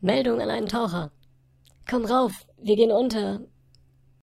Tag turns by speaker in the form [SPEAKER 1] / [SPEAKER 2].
[SPEAKER 1] Meldung an einen Taucher. Komm rauf, wir gehen unter.